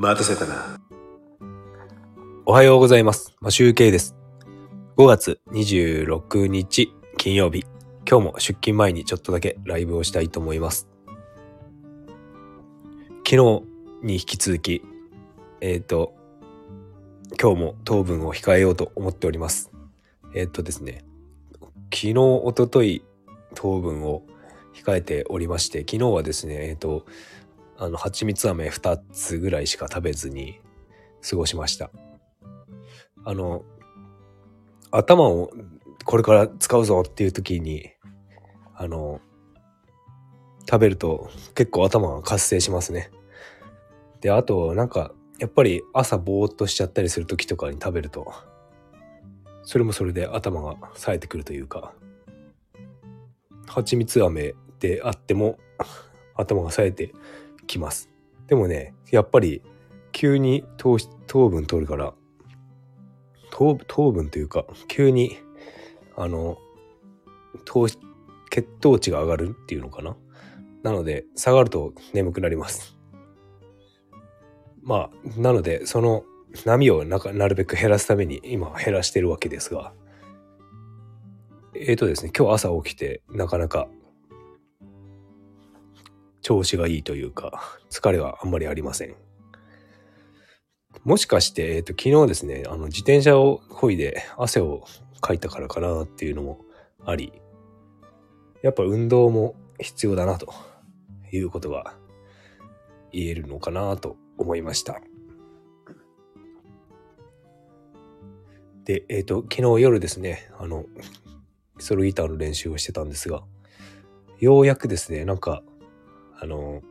待たせたな。おはようございます。ま、集計です。5月26日金曜日。今日も出勤前にちょっとだけライブをしたいと思います。昨日に引き続き、えっ、と、今日も糖分を控えようと思っております。えっ、とですね、昨日、おととい、糖分を控えておりまして、昨日はですね、えっ、と、あの、蜂蜜飴2つぐらいしか食べずに過ごしました。あの、頭をこれから使うぞっていう時に、あの、食べると結構頭が活性しますね。で、あと、なんか、やっぱり朝ぼーっとしちゃったりする時とかに食べると、それもそれで頭が冴えてくるというか、蜂蜜飴であっても頭が冴えてきます。でもね、やっぱり急に糖糖分取るから、糖糖分というか、急に、あの、糖血糖値が上がるっていうのかな？なので、下がると眠くなります。まあ、なので、その波をなかなるべく減らすために今減らしてるわけですが、えーとですね、今日朝起きてなかなか調子がいいというか、疲れはあんまりありません。もしかして、えっ、と、昨日ですね、あの、自転車を漕いで汗をかいたからかなっていうのもあり、やっぱ運動も必要だなということが言えるのかなと思いました。で、えっ、と、昨日夜ですね、あの、ソロギターの練習をしてたんですが、ようやくですね、なんか、あの、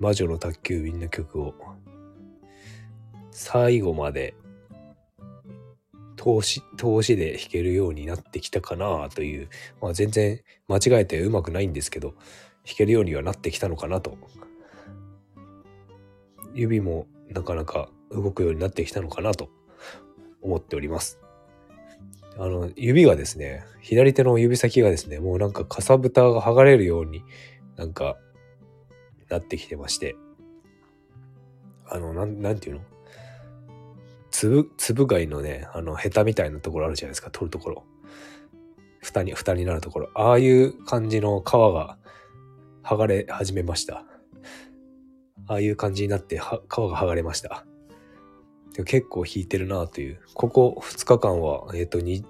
魔女の宅急便の曲を最後まで通し、通しで弾けるようになってきたかなという、まあ全然間違えてうまくないんですけど、弾けるようにはなってきたのかなと。指もなかなか動くようになってきたのかなと思っております。あの、指がですね、左手の指先がですね、もうなんかかさぶたが剥がれるようになんかなってきてまして、あの、なん、なんていうの？粒、粒貝のね、あの、ヘタみたいなところあるじゃないですか、取るところ。蓋に、蓋になるところ。ああいう感じの皮が剥がれ始めました。ああいう感じになって、は皮が剥がれました。で結構引いてるなという。ここ2日間は、えっ、と、1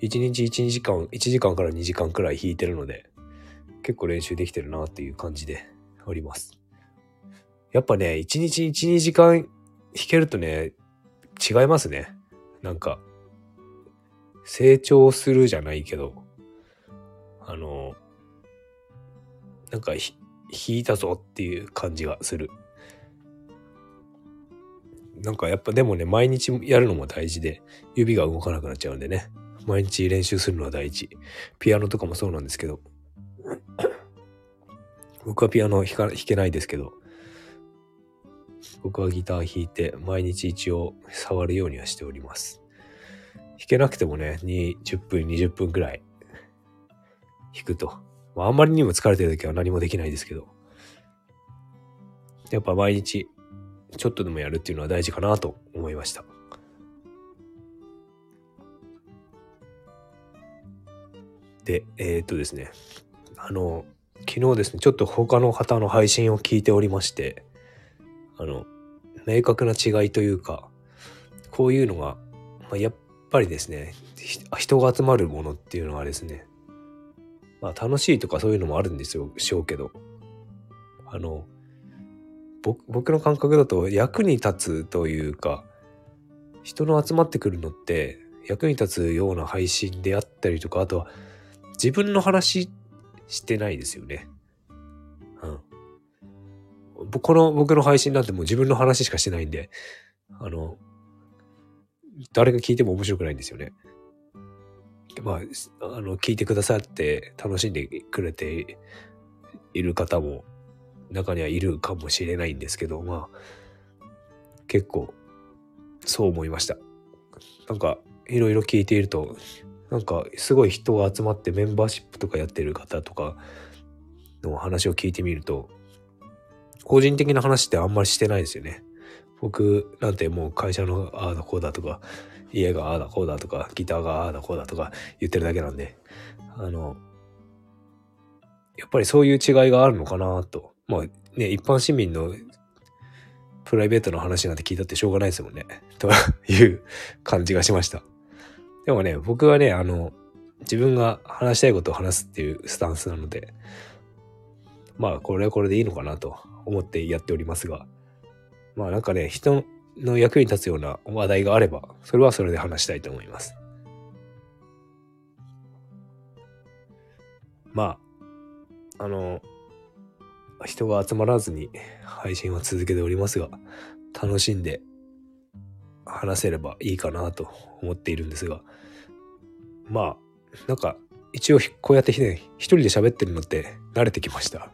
日1時間、1時間から2時間くらい引いてるので、結構練習できてるなっていう感じでおります。やっぱね、1日1、2時間弾けるとね、違いますね。なんか、成長するじゃないけど、あの、なんかひ弾いたぞっていう感じがする。なんかやっぱでもね、毎日やるのも大事で、指が動かなくなっちゃうんでね、毎日練習するのは大事。ピアノとかもそうなんですけど、僕はピアノ弾か弾けないですけど、僕はギター弾いて毎日一応触るようにはしております。弾けなくてもね、2 10分、20分くらい弾くと。まあ、あんまりにも疲れてる時は何もできないですけど、やっぱ毎日ちょっとでもやるっていうのは大事かなと思いました。で、えー、っとですね、あの、昨日ですね、ちょっと他の方の配信を聞いておりまして、あの、明確な違いというか、こういうのが、まあ、やっぱりですね、人が集まるものっていうのはですね、まあ楽しいとかそういうのもあるんですよ、しょうけど、あの、僕の感覚だと役に立つというか、人の集まってくるのって役に立つような配信であったりとか、あとは自分の話ってしてないですよね。うん。この僕の配信なんてもう自分の話しかしてないんで、あの、誰が聞いても面白くないんですよね。まあ、あの、聞いてくださって楽しんでくれている方も中にはいるかもしれないんですけど、まあ、結構そう思いました。なんか、いろいろ聞いていると、なんかすごい人が集まってメンバーシップとかやってる方とかの話を聞いてみると個人的な話ってあんまりしてないですよね。僕なんてもう会社のああだこうだとか、家がああだこうだとか、ギターがああだこうだとか言ってるだけなんで、あの、やっぱりそういう違いがあるのかなと。まあね、一般市民のプライベートの話なんて聞いたってしょうがないですもんね。という感じがしました。でもね、僕はね、あの、自分が話したいことを話すっていうスタンスなので、まあ、これはこれでいいのかなと思ってやっておりますが、まあなんかね、人の役に立つような話題があれば、それはそれで話したいと思います。まあ、あの、人が集まらずに配信は続けておりますが、楽しんで話せればいいかなと思っているんですが、まあ、なんか、一応こうやってね、一人で喋ってるのって慣れてきました。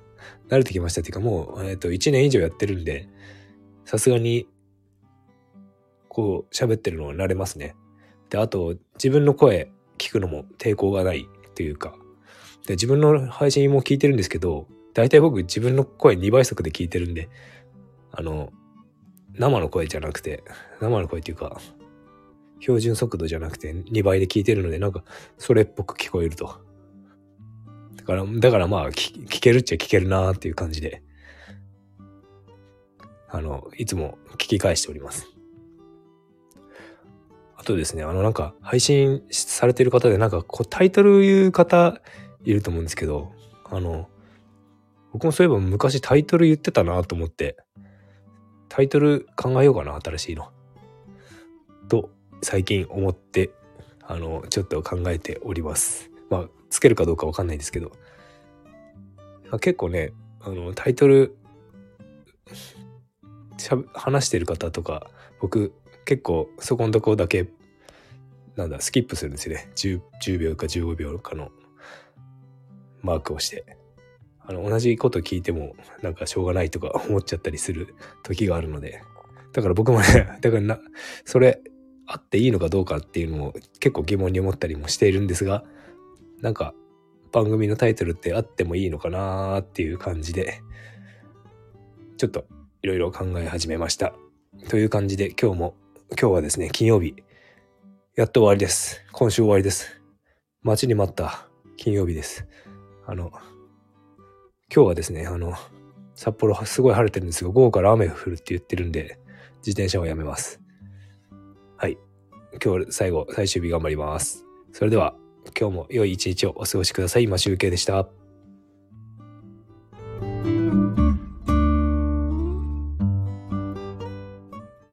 慣れてきましたっていうかもう、えっ、ー、と、1年以上やってるんで、さすがに、こう、喋ってるのは慣れますね。で、あと、自分の声聞くのも抵抗がないというか、で、自分の配信も聞いてるんですけど、大体僕自分の声2倍速で聞いてるんで、あの、生の声じゃなくて、生の声っていうか、標準速度じゃなくて2倍で聞いてるので、なんか、それっぽく聞こえると。だから、だからまあ聞、聞けるっちゃ聞けるなーっていう感じで、あの、いつも聞き返しております。あとですね、あのなんか配信されてる方でなんかこうタイトル言う方いると思うんですけど、あの、僕もそういえば昔タイトル言ってたなと思って、タイトル考えようかな、新しいの。と、最近思って、あの、ちょっと考えております。まあ、つけるかどうかわかんないですけど。まあ、結構ね、あの、タイトル、しゃ話してる方とか、僕、結構そこのとこだけ、なんだ、スキップするんですよね。10, 10秒か15秒かのマークをして。あの、同じこと聞いても、なんかしょうがないとか思っちゃったりする時があるので。だから僕もね、だからな、それ、あっていいのかどうかっていうのも結構疑問に思ったりもしているんですが、なんか番組のタイトルってあってもいいのかなーっていう感じで、ちょっといろいろ考え始めました。という感じで今日も、今日はですね、金曜日、やっと終わりです。今週終わりです。待ちに待った金曜日です。あの、今日はですね、あの、札幌すごい晴れてるんですが、午後から雨が降るって言ってるんで、自転車をやめます。はい。今日最後、最終日頑張ります。それでは、今日も良い一日をお過ごしください。今集計でした。